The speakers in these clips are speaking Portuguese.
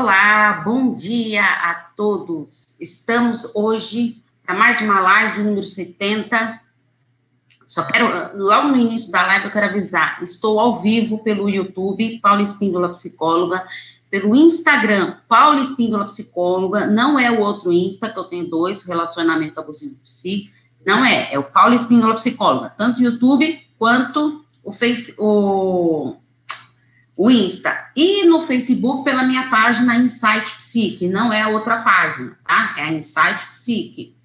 Olá, bom dia a todos. Estamos hoje para mais uma live número 70. Só quero, logo no início da live, eu quero avisar: estou ao vivo pelo YouTube, Paula Espíndola Psicóloga, pelo Instagram, Paula Espíndola Psicóloga, não é o outro Insta, que eu tenho dois, Relacionamento Abusivo Psi, não é, é o Paula Espíndola Psicóloga, tanto o YouTube quanto o Face, o o Insta. E no Facebook, pela minha página Insight Psique, não é a outra página, tá? É a Insight Psique.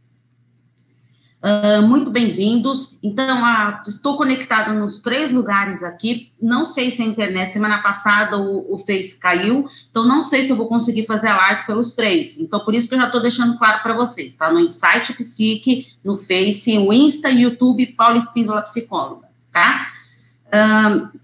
Uh, muito bem-vindos. Então, uh, estou conectada nos três lugares aqui. Não sei se a internet, semana passada o, o Face caiu, então não sei se eu vou conseguir fazer a live pelos três. Então, por isso que eu já estou deixando claro para vocês, tá? No Insight Psique, no Face, o Insta, YouTube, Paula Espíndola Psicóloga, tá? Uh,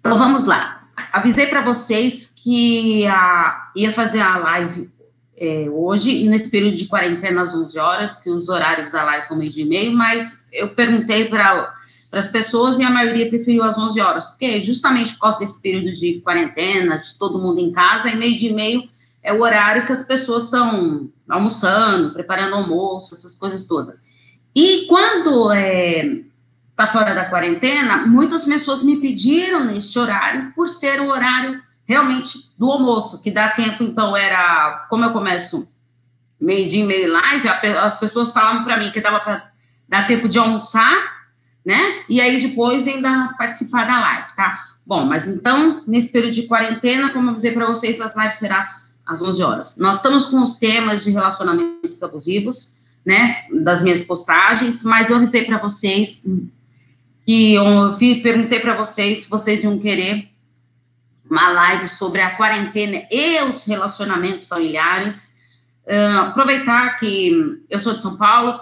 então, vamos lá avisei para vocês que a, ia fazer a live é, hoje, nesse período de quarentena, às 11 horas, que os horários da live são meio dia e meio, mas eu perguntei para as pessoas e a maioria preferiu às 11 horas, porque justamente por causa desse período de quarentena, de todo mundo em casa, e meio dia e meio é o horário que as pessoas estão almoçando, preparando almoço, essas coisas todas. E quando é, está fora da quarentena, muitas pessoas me pediram neste horário, por ser o horário realmente do almoço, que dá tempo, então, era, como eu começo meio-dia e meio live, as pessoas falavam para mim que dava para dar tempo de almoçar, né? E aí depois ainda participar da live, tá? Bom, mas então, nesse período de quarentena, como eu avisei para vocês, as lives serão às 11 horas. Nós estamos com os temas de relacionamentos abusivos, né, das minhas postagens, mas eu avisei para vocês que eu perguntei para vocês se vocês iam querer uma live sobre a quarentena e os relacionamentos familiares. Uh, aproveitar que eu sou de São Paulo,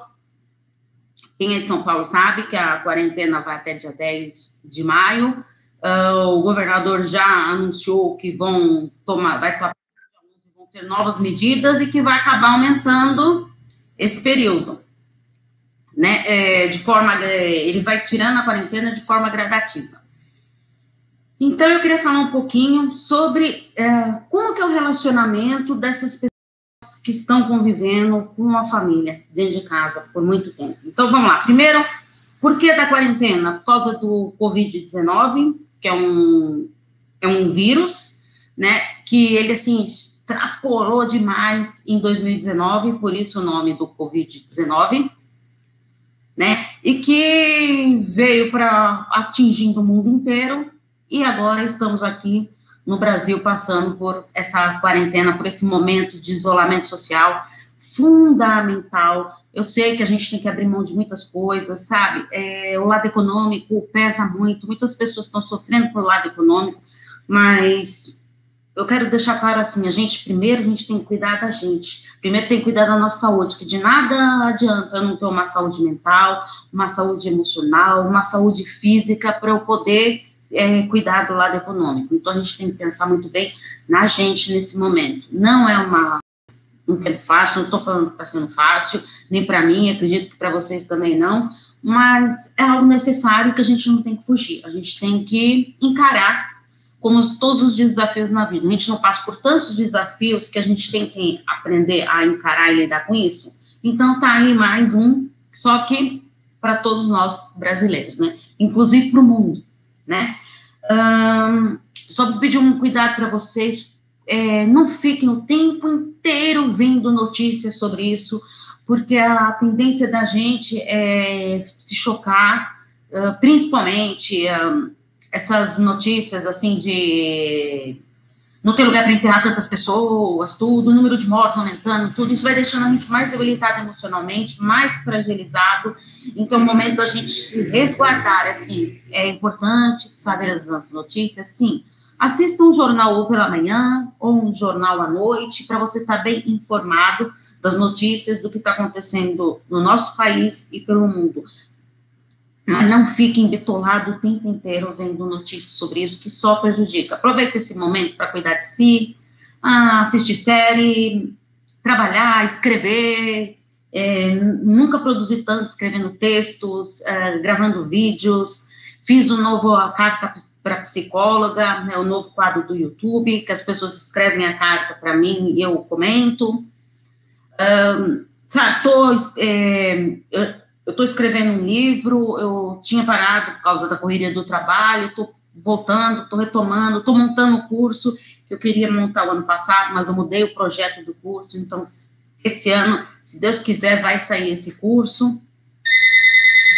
quem é de São Paulo sabe que a quarentena vai até dia 10 de maio. Uh, o governador já anunciou que vão tomar, vai vão ter novas medidas e que vai acabar aumentando esse período né, é, de forma, é, ele vai tirando a quarentena de forma gradativa. Então, eu queria falar um pouquinho sobre é, como que é o relacionamento dessas pessoas que estão convivendo com a família dentro de casa por muito tempo. Então, vamos lá. Primeiro, por que da quarentena? Por causa do Covid-19, que é um, é um vírus, né, que ele, assim, extrapolou demais em 2019, por isso o nome do Covid-19, né? E que veio para atingindo o mundo inteiro e agora estamos aqui no Brasil passando por essa quarentena, por esse momento de isolamento social fundamental. Eu sei que a gente tem que abrir mão de muitas coisas, sabe? É, o lado econômico pesa muito, muitas pessoas estão sofrendo pelo lado econômico, mas eu quero deixar claro assim, a gente, primeiro, a gente tem que cuidar da gente. Primeiro tem que cuidar da nossa saúde, que de nada adianta eu não ter uma saúde mental, uma saúde emocional, uma saúde física para eu poder é, cuidar do lado econômico. Então, a gente tem que pensar muito bem na gente nesse momento. Não é uma, um tempo fácil, não estou falando que está sendo fácil, nem para mim, acredito que para vocês também não, mas é algo necessário que a gente não tem que fugir. A gente tem que encarar como todos os desafios na vida. A gente não passa por tantos desafios que a gente tem que aprender a encarar e lidar com isso. Então, tá aí mais um, só que para todos nós brasileiros, né? Inclusive para o mundo, né? Um, só pedir um cuidado para vocês, é, não fiquem o tempo inteiro vendo notícias sobre isso, porque a tendência da gente é se chocar, uh, principalmente. Um, essas notícias assim de não ter lugar para enterrar tantas pessoas, tudo, o número de mortos aumentando, tudo, isso vai deixando a gente mais debilitado emocionalmente, mais fragilizado. Então, o momento da gente se resguardar, assim, é importante saber as notícias, sim. Assista um jornal ou pela manhã, ou um jornal à noite, para você estar tá bem informado das notícias do que está acontecendo no nosso país e pelo mundo. Não fiquem bitolado o tempo inteiro vendo notícias sobre isso, que só prejudica. Aproveite esse momento para cuidar de si, ah, assistir série, trabalhar, escrever. É, nunca produzi tanto escrevendo textos, é, gravando vídeos. Fiz um novo a carta para psicóloga, é o novo quadro do YouTube, que as pessoas escrevem a carta para mim e eu comento. Um, sabe, tô, é, eu estou escrevendo um livro, eu tinha parado por causa da correria do trabalho, estou voltando, estou retomando, estou montando o curso que eu queria montar o ano passado, mas eu mudei o projeto do curso, então esse ano, se Deus quiser, vai sair esse curso.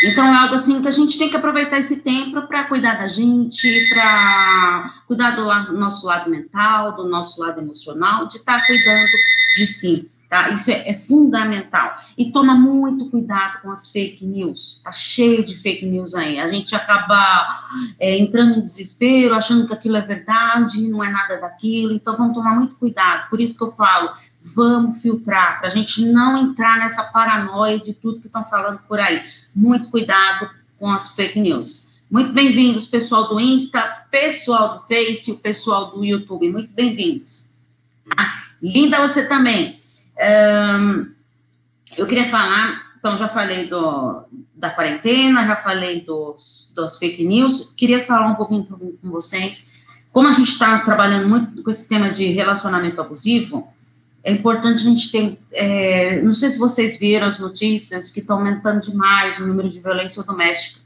Então, é algo assim que a gente tem que aproveitar esse tempo para cuidar da gente, para cuidar do nosso lado mental, do nosso lado emocional, de estar tá cuidando de si. Tá? Isso é, é, fundamental. E toma muito cuidado com as fake news. Tá cheio de fake news aí. A gente acaba é, entrando em desespero, achando que aquilo é verdade, não é nada daquilo. Então vamos tomar muito cuidado. Por isso que eu falo, vamos filtrar, para a gente não entrar nessa paranoia de tudo que estão falando por aí. Muito cuidado com as fake news. Muito bem-vindos, pessoal do Insta, pessoal do Face, o pessoal do YouTube. Muito bem-vindos. Ah, linda você também. Um, eu queria falar, então já falei do, da quarentena, já falei dos, dos fake news, queria falar um pouquinho com vocês. Como a gente está trabalhando muito com esse tema de relacionamento abusivo, é importante a gente ter. É, não sei se vocês viram as notícias que estão aumentando demais o número de violência doméstica.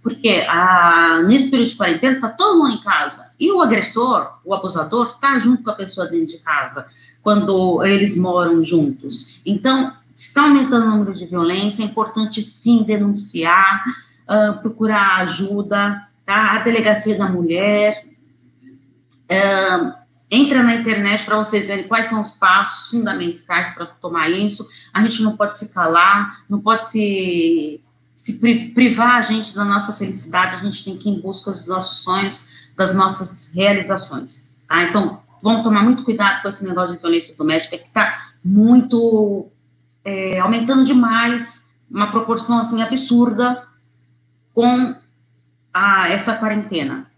Porque a, nesse período de quarentena está todo mundo em casa. E o agressor, o abusador, está junto com a pessoa dentro de casa, quando eles moram juntos. Então, está aumentando o número de violência, é importante sim denunciar, uh, procurar ajuda, tá? A delegacia da mulher. Uh, Entra na internet para vocês verem quais são os passos fundamentais para tomar isso. A gente não pode se calar, não pode se, se privar a gente da nossa felicidade, a gente tem que ir em busca dos nossos sonhos, das nossas realizações. Tá? Então, vamos tomar muito cuidado com esse negócio de violência doméstica, que está muito é, aumentando demais, uma proporção assim absurda com a, essa quarentena.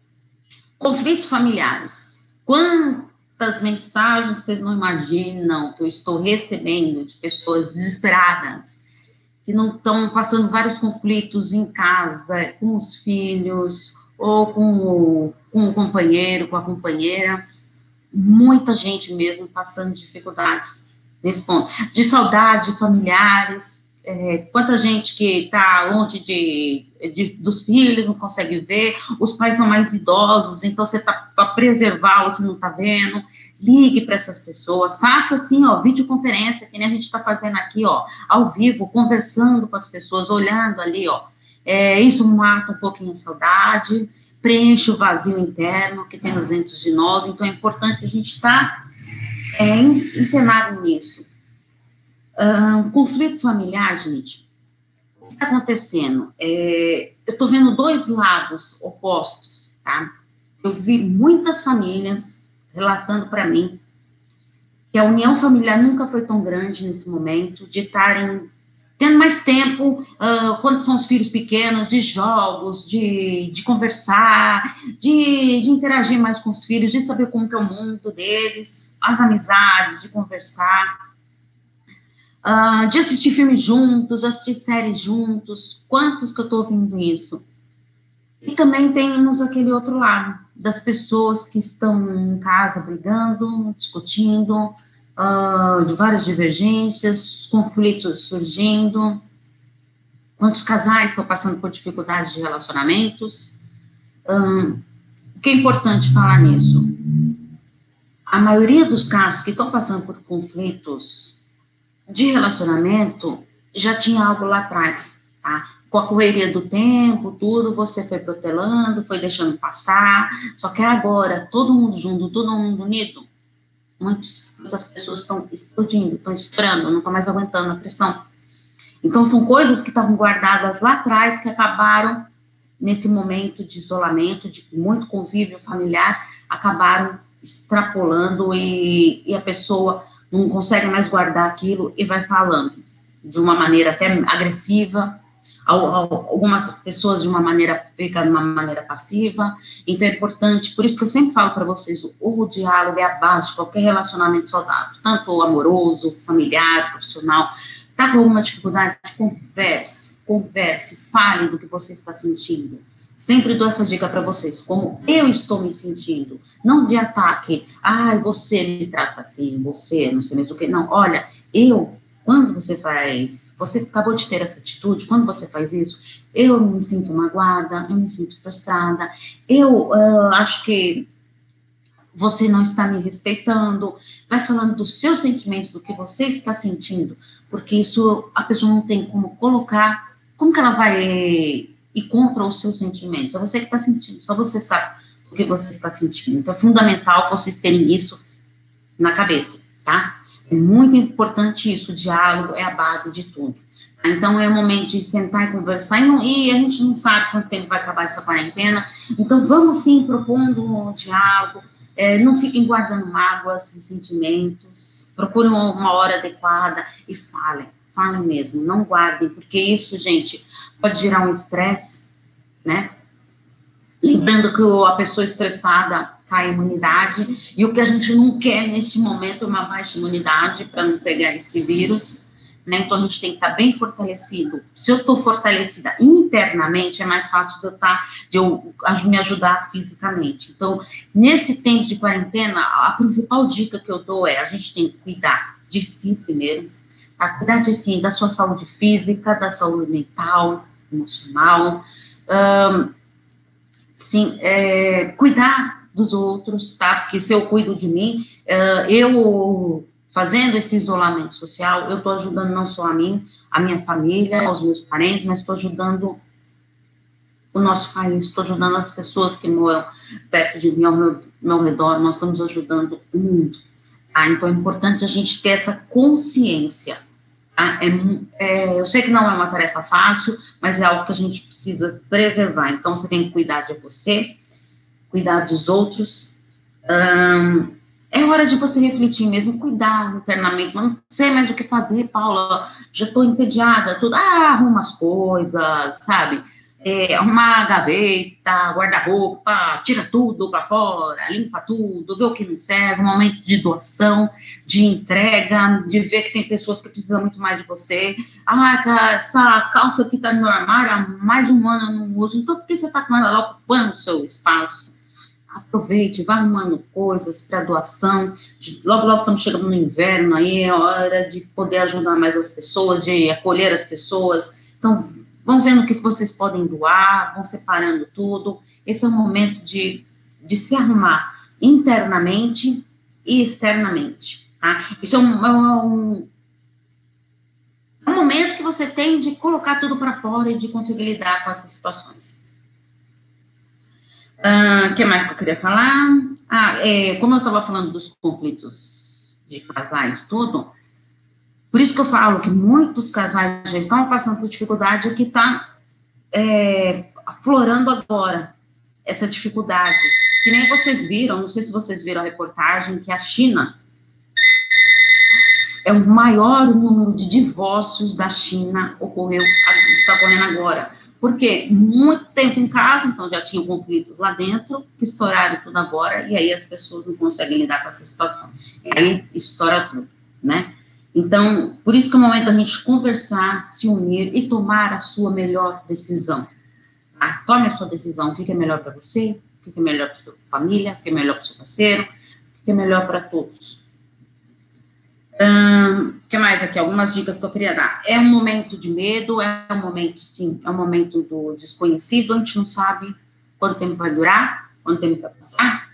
Conflitos familiares. Quantas mensagens vocês não imaginam que eu estou recebendo de pessoas desesperadas, que não estão passando vários conflitos em casa, com os filhos, ou com o, com o companheiro, com a companheira. Muita gente mesmo passando dificuldades nesse ponto. De saudade de familiares, é, quanta gente que está longe de, de, dos filhos, não consegue ver, os pais são mais idosos, então você está para preservá-los, não está vendo, ligue para essas pessoas, faça assim, ó, videoconferência, que nem a gente está fazendo aqui, ó, ao vivo, conversando com as pessoas, olhando ali, ó, é, isso mata um pouquinho a saudade, preenche o vazio interno que tem nos dentro de nós, então é importante a gente estar tá, é, internado nisso. Um, conflito familiar, gente, o que está acontecendo? É, eu estou vendo dois lados opostos, tá? Eu vi muitas famílias relatando para mim que a união familiar nunca foi tão grande nesse momento, de estarem tendo mais tempo uh, quando são os filhos pequenos, de jogos, de, de conversar, de, de, interagir mais com os filhos, de saber como que é o mundo deles, as amizades, de conversar uh, de assistir filmes juntos, assistir séries juntos. Quantos que eu estou ouvindo isso? E também temos aquele outro lado, das pessoas que estão em casa brigando, discutindo, uh, de várias divergências, conflitos surgindo. Quantos casais estão passando por dificuldades de relacionamentos? Um, o que é importante falar nisso? A maioria dos casos que estão passando por conflitos de relacionamento já tinha algo lá atrás, tá? Com a correria do tempo, tudo, você foi protelando, foi deixando passar, só que agora, todo mundo junto, todo mundo unido, muitos, muitas pessoas estão explodindo, estão estourando, não estão mais aguentando a pressão. Então, são coisas que estavam guardadas lá atrás, que acabaram, nesse momento de isolamento, de muito convívio familiar, acabaram extrapolando e, e a pessoa não consegue mais guardar aquilo e vai falando de uma maneira até agressiva, algumas pessoas de uma maneira fica de uma maneira passiva. Então é importante, por isso que eu sempre falo para vocês, o, diálogo é a base de qualquer relacionamento saudável, tanto amoroso, familiar, profissional. Tá com alguma dificuldade? Converse, converse, fale do que você está sentindo. Sempre dou essa dica para vocês, como eu estou me sentindo, não de ataque, ai, ah, você me trata assim, você, não sei mesmo o que, não, olha, eu, quando você faz, você acabou de ter essa atitude, quando você faz isso, eu me sinto magoada, eu me sinto frustrada, eu uh, acho que você não está me respeitando, vai falando dos seus sentimentos, do que você está sentindo, porque isso a pessoa não tem como colocar, como que ela vai ir contra os seus sentimentos? É você que está sentindo, só você sabe o que você está sentindo. Então é fundamental vocês terem isso na cabeça, tá? É muito importante isso, o diálogo é a base de tudo. Então é o momento de sentar e conversar, e, não, e, a gente não sabe quanto tempo vai acabar essa quarentena, então vamos sim propondo um diálogo, é, não fiquem guardando mágoas, ressentimentos, procurem uma hora adequada e falem, falem mesmo, não guardem, porque isso, gente, pode gerar um estresse, né? Lembrando que a pessoa estressada a imunidade, e o que a gente não quer neste momento é uma baixa imunidade para não pegar esse vírus né? Então a gente tem que estar tá bem fortalecido. Se eu estou fortalecida internamente, é mais fácil de eu tá, de eu me ajudar fisicamente. Então, nesse tempo de quarentena, a principal dica que eu dou é a gente tem que cuidar de si primeiro, tá? cuidar de si, da sua saúde física, da saúde mental, emocional. Um, sim, é, cuidar dos outros, tá? Porque se eu cuido de mim, uh, eu fazendo esse isolamento social, eu estou ajudando não só a mim, a minha família, aos meus parentes, mas estou ajudando o nosso país, estou ajudando as pessoas que moram perto de mim, ao meu, meu redor, nós estamos ajudando o mundo. Tá? Então é importante a gente ter essa consciência. Tá? É, é, eu sei que não é uma tarefa fácil, mas é algo que a gente precisa preservar. Então você tem que cuidar de você, cuidar dos outros. É hora de você refletir mesmo, cuidar internamente, não sei mais o que fazer, Paula, já estou entediada, tudo, ah, arruma as coisas, sabe? É, arrumar a gaveta, guarda-roupa, tira tudo para fora, limpa tudo, vê o que não serve, um momento de doação, de entrega, de ver que tem pessoas que precisam muito mais de você. Ah, essa calça aqui está no armário há mais de um ano eu não uso, então por que você está com ela lá ocupando o seu espaço? Aproveite, vá arrumando coisas para doação. Logo, logo estamos chegando no inverno, aí é hora de poder ajudar mais as pessoas, de acolher as pessoas. Então, vão vendo o que vocês podem doar, vão separando tudo. Esse é o momento de, de se arrumar internamente e externamente. Tá? Isso é um, é um, é um momento que você tem de colocar tudo para fora e de conseguir lidar com essas situações. O ah, que mais que eu queria falar? Ah, é, como eu estava falando dos conflitos de casais, tudo, por isso que eu falo que muitos casais já estão passando por dificuldade que está é, aflorando agora essa dificuldade. Que nem vocês viram, não sei se vocês viram a reportagem, que a China é o maior número de divórcios da China ocorreu, está ocorrendo agora. Porque muito tempo em casa, então já tinha conflitos lá dentro, que estouraram tudo agora, e aí as pessoas não conseguem lidar com essa situação. E aí estoura tudo, né? Então, por isso que é o momento da gente conversar, se unir e tomar a sua melhor decisão. Tá? Tome a sua decisão, o que é melhor para você, o que é melhor para sua família, o que é melhor para o seu parceiro, o que é melhor para todos. O que mais aqui? Algumas dicas que eu queria dar. É um momento de medo, é um momento, sim, é um momento do desconhecido, a gente não sabe quanto tempo vai durar, quanto tempo vai passar,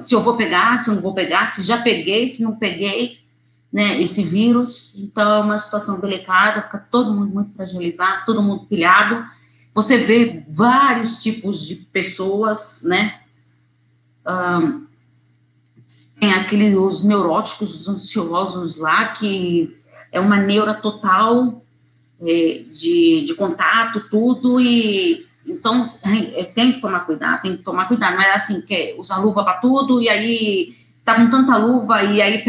se eu vou pegar, se eu não vou pegar, se já peguei, se não peguei, né, esse vírus. Então, é uma situação delicada, fica todo mundo muito fragilizado, todo mundo pilhado. Você vê vários tipos de pessoas, né, tem aqueles os neuróticos, os ansiosos lá, que é uma neura total é, de, de contato, tudo, e então é, tem que tomar cuidado, tem que tomar cuidado, não é assim que é usar luva para tudo, e aí tá com tanta luva, e aí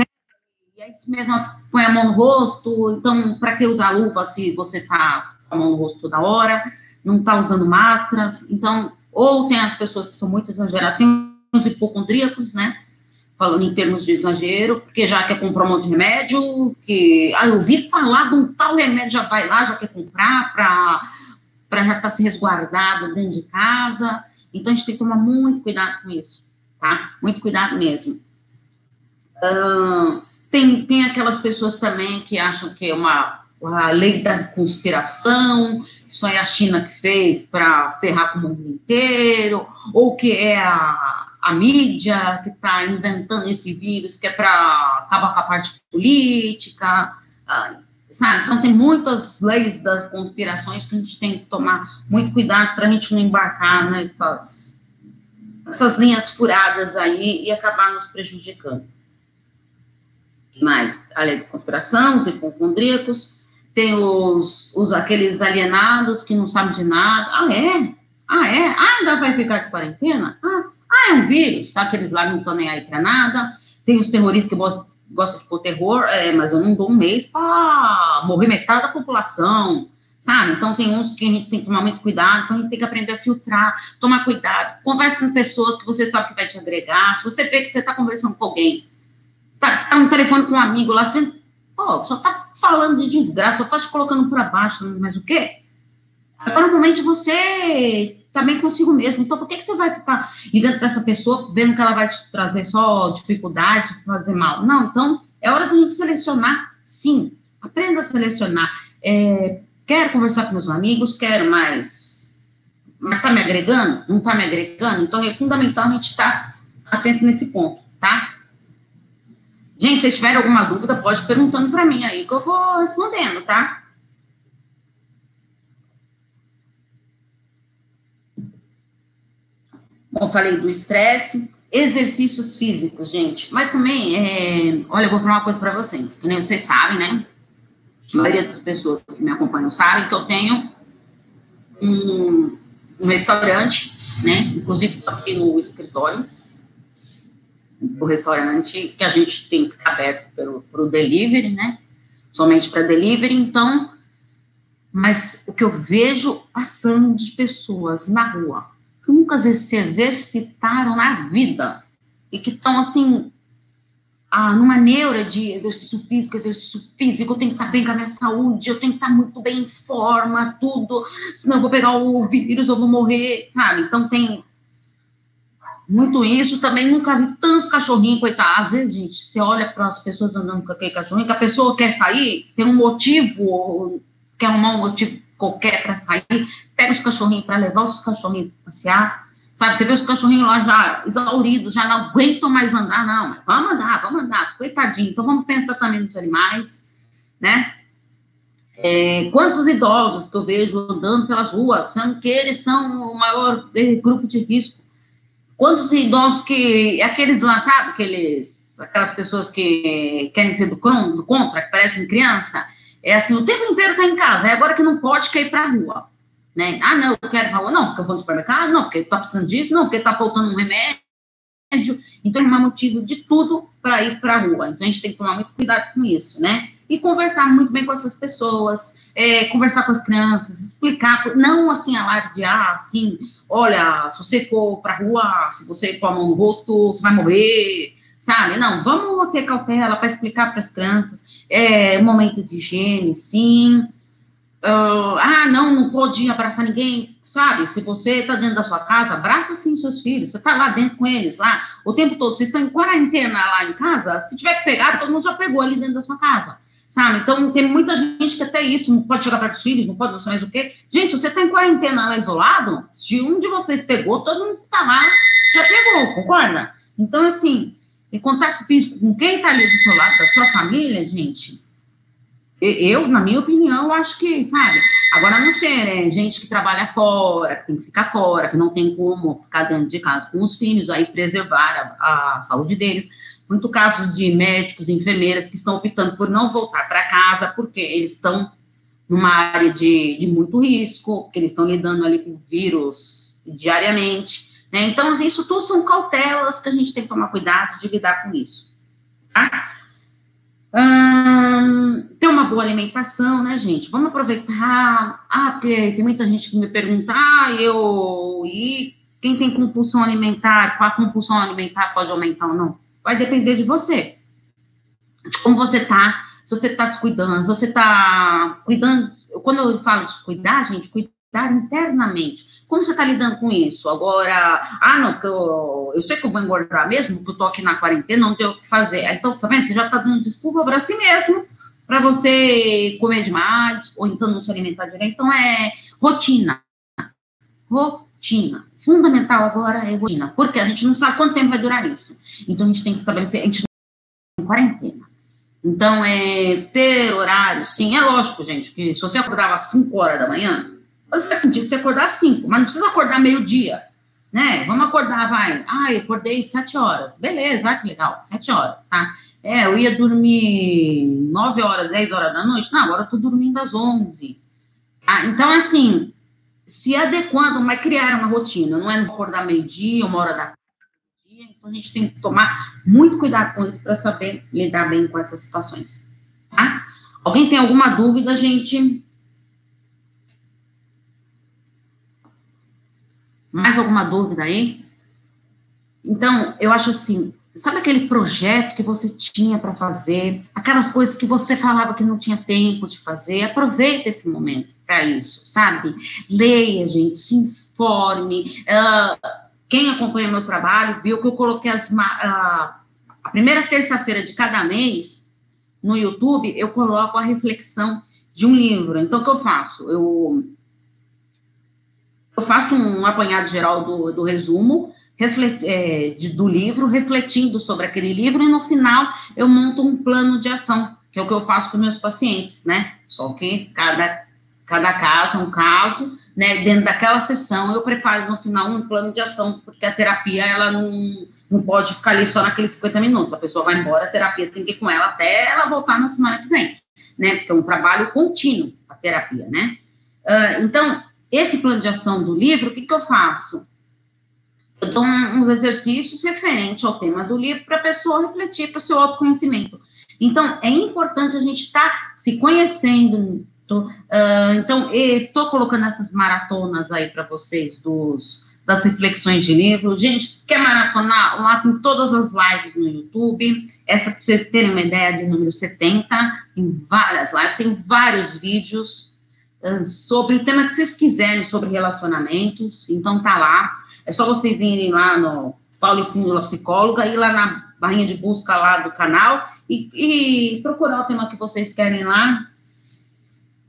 e aí mesmo põe a mão no rosto, então para que usar luva se você tá com a mão no rosto toda hora, não tá usando máscaras, então, ou tem as pessoas que são muito exageradas, tem os hipocondríacos, né, falando em termos de exagero, porque já quer comprar um monte de remédio, que ah, eu ouvi falar de um tal remédio, já vai lá, já quer comprar para já estar tá se resguardado dentro de casa. Então, a gente tem que tomar muito cuidado com isso, tá? Muito cuidado mesmo. Uh, tem, tem aquelas pessoas também que acham que é uma a lei da conspiração, só é a China que fez para ferrar com o mundo inteiro, ou que é a, a mídia que está inventando esse vírus, que é para acabar com a parte política, uh, sabe? Então, tem muitas leis das conspirações que a gente tem que tomar muito cuidado para a gente não embarcar nessas essas linhas furadas aí e acabar nos prejudicando. Mais, a lei da conspiração, os hipocondríacos, tem os, os aqueles alienados que não sabem de nada. Ah, é? Ah, é? Ah, ainda vai ficar de quarentena? Ah, ah é um vírus. Aqueles lá não estão nem aí para nada. Tem os terroristas que gostam, gostam de pôr terror, é, mas eu não dou um mês para morrer metade da população, sabe? Então, tem uns que a gente tem que tomar muito cuidado, então a gente tem que aprender a filtrar, tomar cuidado, converse com pessoas que você sabe que vai te agregar. Se você vê que você está conversando com alguém, está tá no telefone com um amigo lá, você Pô, só tá falando de desgraça, só tá te colocando para baixo, mas o quê? Agora, normalmente, você bem consigo mesmo. Então, por que, que você vai ficar ligando para essa pessoa, vendo que ela vai te trazer só dificuldade, fazer mal? Não, então, é hora de a gente selecionar, sim. Aprenda a selecionar. É, quero conversar com meus amigos, quero mais. Mas tá me agregando? Não tá me agregando? Então, é fundamental a gente estar tá atento nesse ponto, tá? Gente, se tiverem alguma dúvida, pode perguntando para mim aí que eu vou respondendo, tá? Bom, falei do estresse, exercícios físicos, gente. Mas também, é... olha, eu vou falar uma coisa para vocês, que nem vocês sabem, né? A maioria das pessoas que me acompanham sabem que eu tenho um, um restaurante, né? Inclusive aqui no escritório o restaurante que a gente tem que ficar aberto para o delivery, né? Somente para delivery, então. Mas o que eu vejo passando de pessoas na rua nunca se exercitaram na vida e que estão assim ah, numa neura de exercício físico, exercício físico, eu tenho que estar bem com a minha saúde, eu tenho que estar muito bem em forma, tudo, senão eu vou pegar o vírus, eu vou morrer, sabe? Então tem muito isso. Também nunca vi tanto cachorrinho, coitado. Às vezes, gente, você olha para as pessoas andando com aquele cachorrinho, que a pessoa quer sair, tem um motivo, quer arrumar um motivo qualquer para sair, pega os cachorrinhos para levar os cachorrinhos para passear. Sabe, você vê os cachorrinhos lá já exauridos, já não aguentam mais andar, não, vamos andar, vamos andar, coitadinho. Então vamos pensar também nos animais, né? É, quantos idosos que eu vejo andando pelas ruas, sendo que eles são o maior grupo de risco Quantos idosos que. Aqueles lá, sabe? Aqueles, aquelas pessoas que querem ser do, do contra, que parecem criança. É assim, o tempo inteiro tá em casa. É agora que não pode quer ir pra rua. Né? Ah, não, eu quero ir pra rua. Não, porque eu vou no supermercado. Não, porque tá precisando disso. Não, porque tá faltando um remédio. Então, é um motivo de tudo para ir para a rua. Então, a gente tem que tomar muito cuidado com isso, né? e conversar muito bem com essas pessoas, é, conversar com as crianças, explicar, não assim alardear, assim, olha, se você for para rua, se você pôr a mão no rosto, você vai morrer, sabe? Não, vamos ter cautela para explicar para as crianças, é momento de higiene, sim, Uh, ah, não, não pode abraçar ninguém, sabe? Se você está dentro da sua casa, abraça sim seus filhos. Você está lá dentro com eles, lá, o tempo todo. Vocês estão em quarentena lá em casa. Se tiver que pegar, todo mundo já pegou ali dentro da sua casa sabe? Então, tem muita gente que até isso, não pode chegar perto dos filhos, não pode, não sei mais o quê. Gente, se você está em quarentena lá isolado, se um de vocês pegou, todo mundo que está lá já pegou, concorda? Então, assim, em contato físico com quem está ali do seu lado, da sua família, gente, eu, na minha opinião, acho que, sabe? Agora, não ser né, gente que trabalha fora, que tem que ficar fora, que não tem como ficar dentro de casa com os filhos, aí preservar a, a saúde deles muito casos de médicos enfermeiras que estão optando por não voltar para casa porque eles estão numa área de, de muito risco, que eles estão lidando ali com vírus diariamente. Né? Então, isso tudo são cautelas que a gente tem que tomar cuidado de lidar com isso. Tá? Hum, ter uma boa alimentação, né, gente? Vamos aproveitar. Ah, porque tem muita gente que me pergunta, ah, eu. E quem tem compulsão alimentar, qual a compulsão alimentar pode aumentar ou não? vai depender de você. De como você tá, se você tá se cuidando, se você tá cuidando. Quando eu falo de cuidar, gente, cuidar internamente. Como você está lidando com isso? Agora, ah, não, porque eu, eu sei que eu vou engordar mesmo, porque eu estou aqui na quarentena, não tenho o que fazer. Então, tá vendo? Você já está dando desculpa para si mesmo, para você comer demais, ou então não se alimentar direito. Então, é rotina. Rotina. Fundamental agora é rotina, porque a gente não sabe quanto tempo vai durar isso. Então, a gente tem que estabelecer, a gente em quarentena. Então, é ter horário, sim, é lógico, gente, que se você acordava às 5 horas da manhã, Pode faz sentido você acordar às 5, mas não precisa acordar meio-dia, né? Vamos acordar, vai. Ai, acordei 7 horas. Beleza, ah, que legal, 7 horas, tá? É, eu ia dormir 9 horas, 10 horas da noite. Não, agora eu tô dormindo às 11. Ah, então, assim, se adequando, mas criar uma rotina, não é acordar meio-dia, uma hora da tarde. Então, a gente tem que tomar muito cuidado com isso para saber lidar bem com essas situações, tá? Alguém tem alguma dúvida, gente? Mais alguma dúvida aí? Então, eu acho assim, sabe aquele projeto que você tinha para fazer, aquelas coisas que você falava que não tinha tempo de fazer, aproveita esse momento para isso, sabe? Leia, gente, se informe. Uh, quem acompanha meu trabalho viu que eu coloquei as, uh, a primeira terça-feira de cada mês no YouTube, eu coloco a reflexão de um livro. Então, o que eu faço? Eu eu faço um apanhado geral do, do resumo reflet, é, de, do livro, refletindo sobre aquele livro, e no final eu monto um plano de ação, que é o que eu faço com meus pacientes, né? Só que cada, cada caso é um caso, né? Dentro daquela sessão eu preparo no final um plano de ação, porque a terapia, ela não, não pode ficar ali só naqueles 50 minutos. A pessoa vai embora, a terapia tem que ir com ela até ela voltar na semana que vem, né? Porque é um trabalho contínuo, a terapia, né? Uh, então, esse plano de ação do livro, o que, que eu faço? Eu dou uns exercícios referentes ao tema do livro para a pessoa refletir para o seu autoconhecimento. Então, é importante a gente estar tá se conhecendo. Tô, uh, então, estou colocando essas maratonas aí para vocês dos, das reflexões de livro. Gente, quer maratonar? Lá tem todas as lives no YouTube. Essa, para vocês terem uma ideia, de número 70, tem várias lives, tem vários vídeos sobre o tema que vocês quiserem sobre relacionamentos. Então tá lá. É só vocês irem lá no Paulo Espíndola Psicóloga, ir lá na barrinha de busca lá do canal e, e procurar o tema que vocês querem lá.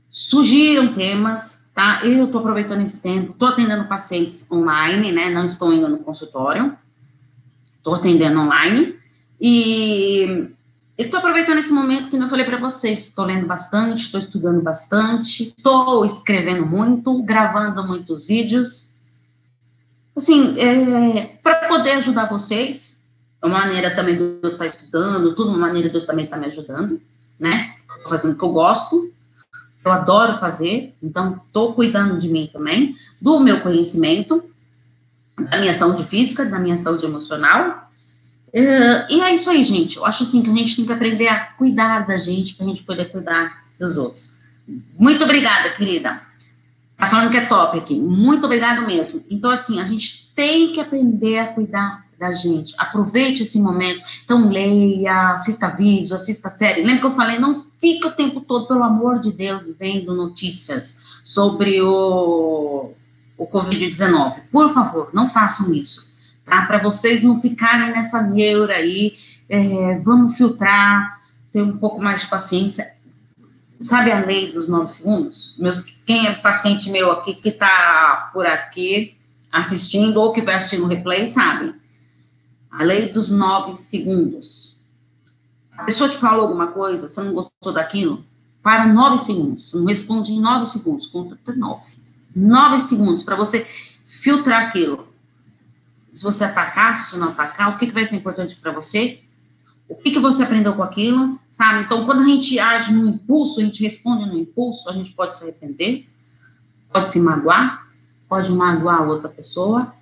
Sugiram temas, tá? Eu tô aproveitando esse tempo, tô atendendo pacientes online, né? Não estou indo no consultório, tô atendendo online. E eu estou aproveitando esse momento que eu falei para vocês. Estou lendo bastante, estou estudando bastante, estou escrevendo muito, gravando muitos vídeos. Assim, é, para poder ajudar vocês, é uma maneira também de eu estar tá estudando, tudo uma maneira de eu também estar tá me ajudando, né? Fazendo o que eu gosto, eu adoro fazer, então estou cuidando de mim também, do meu conhecimento, da minha saúde física, da minha saúde emocional E é isso aí, gente. Eu acho assim que a gente tem que aprender a cuidar da gente para a gente poder cuidar dos outros. Muito obrigada, querida. Tá falando que é top aqui. Muito obrigado mesmo. Então, assim, a gente tem que aprender a cuidar da gente. Aproveite esse momento. Então, leia, assista vídeos, assista série. Lembra que eu falei? Não fica o tempo todo, pelo amor de Deus, vendo notícias sobre o, o Covid-19. Por favor, não façam isso tá? Para vocês não ficarem nessa neura aí, é, vamos filtrar, ter um pouco mais de paciência. Sabe a lei dos nove segundos? Meus, quem é paciente meu aqui que está por aqui assistindo ou que vai assistir no replay, sabe? A lei dos nove segundos. A pessoa te falou alguma coisa, você não gostou daquilo? Para nove segundos. Não responde em nove segundos, conta até nove. Nove segundos para você filtrar aquilo se você atacar, se você não atacar, o que, que vai ser importante para você, o que, que você aprendeu com aquilo, sabe? Então, quando a gente age no impulso, a gente responde no impulso, a gente pode se arrepender, pode se magoar, pode magoar a outra pessoa,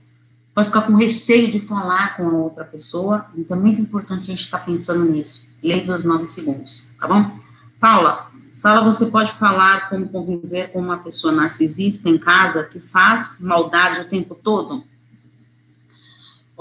pode ficar com receio de falar com a outra pessoa. Então, é muito importante a gente estar tá pensando nisso. Lei dos nove segundos, tá bom? Paula, fala, você pode falar como conviver com uma pessoa narcisista em casa que faz maldade o tempo todo?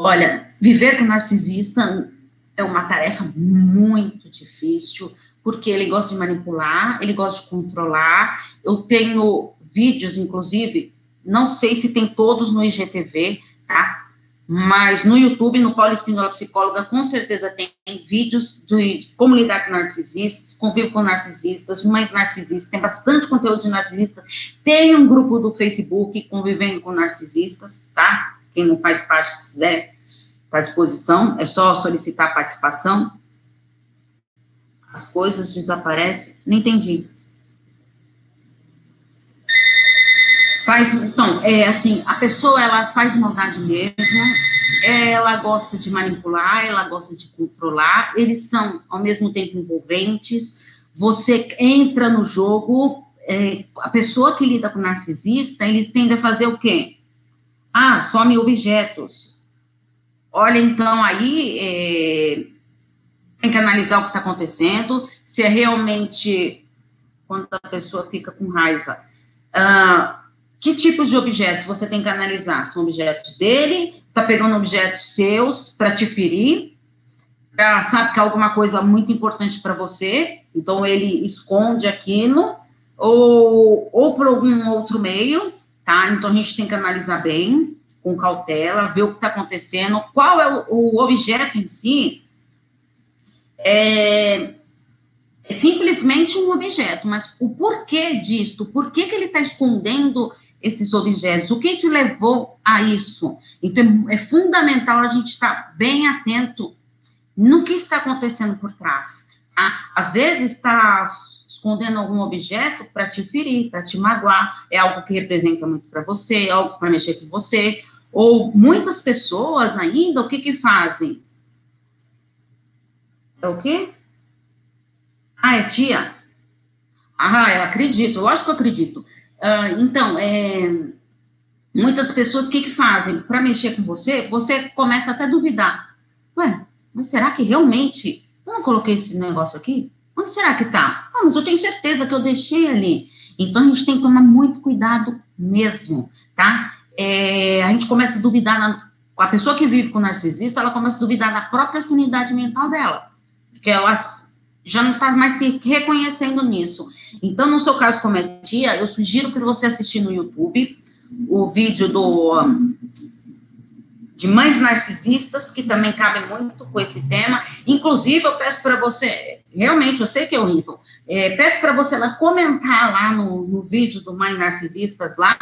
Olha, viver com narcisista é uma tarefa muito difícil, porque ele gosta de manipular, ele gosta de controlar. Eu tenho vídeos, inclusive, não sei se tem todos no IGTV, tá? Mas no YouTube, no Paulo Espíndola Psicóloga, com certeza tem vídeos de comunidade narcisista, convivo com narcisistas, mães narcisistas, tem bastante conteúdo de narcisista. Tem um grupo do Facebook convivendo com narcisistas, tá? Quem não faz parte, quiser, está à disposição, é só solicitar participação. As coisas desaparecem, não entendi. Faz, então, é assim, a pessoa, ela faz maldade mesmo, ela gosta de manipular, ela gosta de controlar, eles são, ao mesmo tempo, envolventes, você entra no jogo, é, a pessoa que lida com narcisista, eles tendem a fazer o quê? Ah, some objetos. Olha, então, aí, é, tem que analisar o que está acontecendo, se é realmente, quando a pessoa fica com raiva, ah, que tipos de objetos você tem que analisar? São objetos dele, tá pegando objetos seus para te ferir, pra, sabe que é alguma coisa muito importante para você, então ele esconde aquilo, ou, ou por algum outro meio, tá? Então a gente tem que analisar bem, com cautela, ver o que está acontecendo, qual é o, objeto em si. É, é simplesmente um objeto, mas o porquê disto, por que, que ele está escondendo esses objetos, o que te levou a isso? Então, é, é fundamental a gente estar bem atento no que está acontecendo por trás. Tá? Às vezes está escondendo algum objeto para te ferir, para te magoar, é algo que representa muito para você, é algo para mexer com você, ou muitas pessoas ainda, o que que fazem? É o quê? Ah, é tia? Ah, eu acredito, lógico que eu acredito. Uh, então, é, muitas pessoas, o que, que fazem? Para mexer com você, você começa até a duvidar. Ué, mas será que realmente eu não coloquei esse negócio aqui? Onde será que tá? Ah, mas eu tenho certeza que eu deixei ali. Então, a gente tem que tomar muito cuidado mesmo, tá? É, a gente começa a duvidar na, a pessoa que vive com narcisista, ela começa a duvidar da própria sanidade mental dela. Porque ela já não está mais se reconhecendo nisso. Então, no seu caso, como é tia, eu sugiro que você assista no YouTube o vídeo do de mães narcisistas, que também cabe muito com esse tema. Inclusive, eu peço para você, realmente, eu sei que é horrível, é, peço para você lá comentar lá no, no vídeo do Mães Narcisistas lá,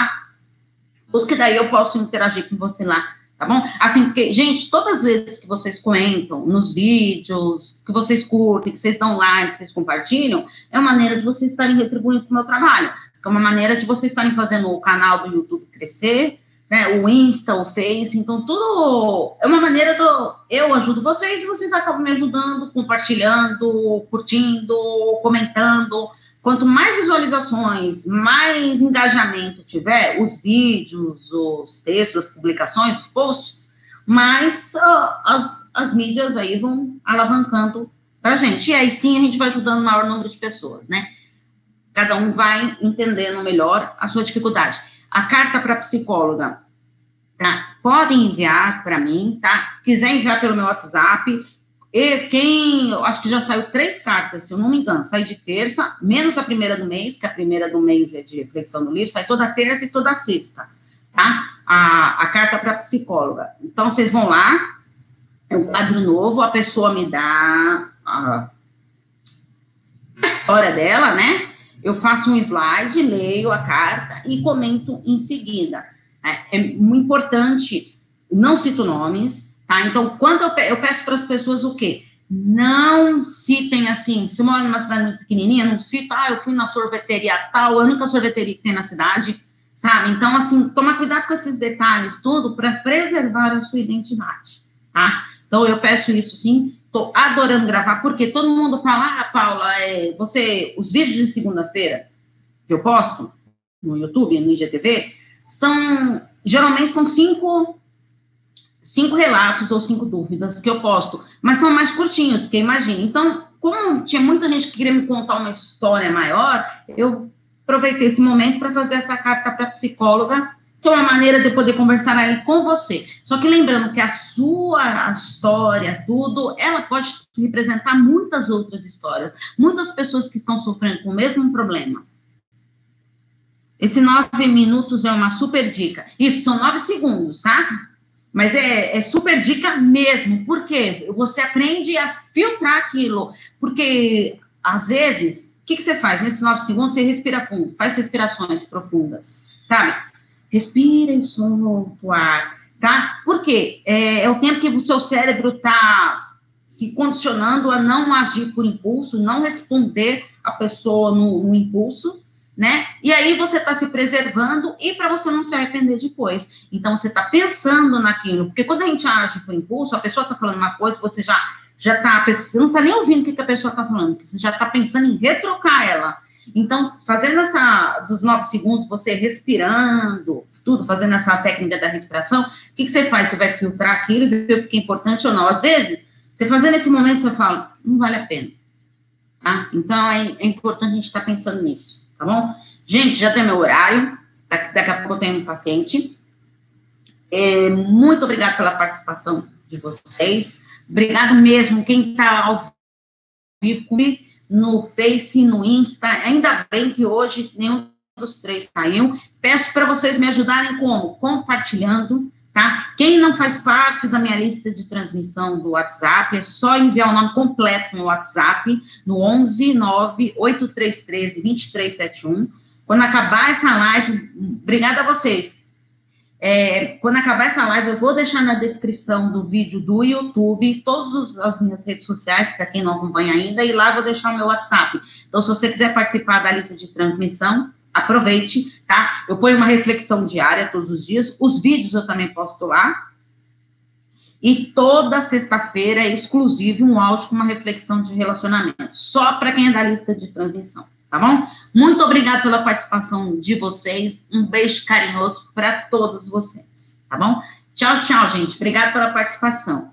tudo que daí eu posso interagir com você lá tá bom? Assim, porque, gente, todas as vezes que vocês comentam nos vídeos, que vocês curtem, que vocês dão like, que vocês compartilham, é uma maneira de vocês estarem retribuindo o meu trabalho. É uma maneira de vocês estarem fazendo o canal do YouTube crescer, né? O Insta, o Face, então tudo é uma maneira do eu ajudo vocês e vocês acabam me ajudando, compartilhando, curtindo, comentando. Quanto mais visualizações, mais engajamento tiver, os vídeos, os textos, as publicações, os posts, mais uh, as, as mídias aí vão alavancando para a gente. E aí sim a gente vai ajudando o maior número de pessoas, né? Cada um vai entendendo melhor a sua dificuldade. A carta para psicóloga, tá? Podem enviar para mim, tá? Quiser enviar pelo meu WhatsApp, e quem, acho que já saiu três cartas, se eu não me engano, sai de terça, menos a primeira do mês, que a primeira do mês é de reflexão do livro, sai toda terça e toda sexta, tá? A, a carta para psicóloga. Então, vocês vão lá, é um quadro novo, a pessoa me dá a história dela, né? Eu faço um slide, leio a carta e comento em seguida. É, é muito importante, não cito nomes, Tá? Então, quando eu, eu peço para as pessoas o quê? Não citem assim, se mora numa cidade pequenininha, não cita, ah, eu fui na sorveteria tal, a única sorveteria que tem na cidade, sabe? Então, assim, toma cuidado com esses detalhes, tudo, para preservar a sua identidade, tá? Então, eu peço isso sim, tô adorando gravar, porque todo mundo fala, ah, Paula, é, você, os vídeos de segunda-feira que eu posto no YouTube, no IGTV, são, geralmente são cinco cinco relatos ou cinco dúvidas que eu posto, mas são mais curtinhos, porque imagina. Então, como tinha muita gente que queria me contar uma história maior, eu aproveitei esse momento para fazer essa carta para psicóloga, que é uma maneira de poder conversar ali com você. Só que lembrando que a sua história, tudo, ela pode representar muitas outras histórias, muitas pessoas que estão sofrendo com o mesmo problema. Esse nove minutos é uma super dica. Isso, são nove segundos, tá? Mas é, é super dica mesmo. Por quê? Você aprende a filtrar aquilo. Porque, às vezes, o que, que você faz? Nesses nove segundos, você respira fundo, faz respirações profundas, sabe? Respira e solta o ar, tá? Por quê? É, é o tempo que o seu cérebro está se condicionando a não agir por impulso, não responder a pessoa no, no impulso, né? E aí você está se preservando e para você não se arrepender depois. Então você está pensando naquilo, porque quando a gente age por impulso, a pessoa está falando uma coisa, você já já está, você não está nem ouvindo o que, que a pessoa está falando, você já está pensando em retrocar ela. Então, fazendo essa dos nove segundos, você respirando, tudo, fazendo essa técnica da respiração, o que, que você faz? Você vai filtrar aquilo e ver o que é importante ou não. Às vezes, você fazendo esse momento, você fala, não vale a pena. Tá? Então, é, é importante a gente estar tá pensando nisso, tá bom? Gente, já tem meu horário, daqui, daqui a pouco eu tenho um paciente. É, muito obrigada pela participação de vocês. Obrigado mesmo, quem está ao vivo comigo no Face, no Insta. Ainda bem que hoje nenhum dos três saiu. Peço para vocês me ajudarem como? Compartilhando, tá? Quem não faz parte da minha lista de transmissão do WhatsApp, é só enviar o nome completo no WhatsApp, no 11 9 8313 2371. Quando acabar essa live, obrigada a vocês. É, quando acabar essa live, eu vou deixar na descrição do vídeo do YouTube todas as minhas redes sociais, para quem não acompanha ainda, e lá vou deixar o meu WhatsApp. Então, se você quiser participar da lista de transmissão, aproveite, tá? Eu ponho uma reflexão diária todos os dias, os vídeos eu também posto lá. E toda sexta-feira é exclusivo um áudio com uma reflexão de relacionamento, só para quem é da lista de transmissão tá bom? Muito obrigada pela participação de vocês. Um beijo carinhoso para todos vocês, tá bom? Tchau, tchau, gente. Obrigada pela participação.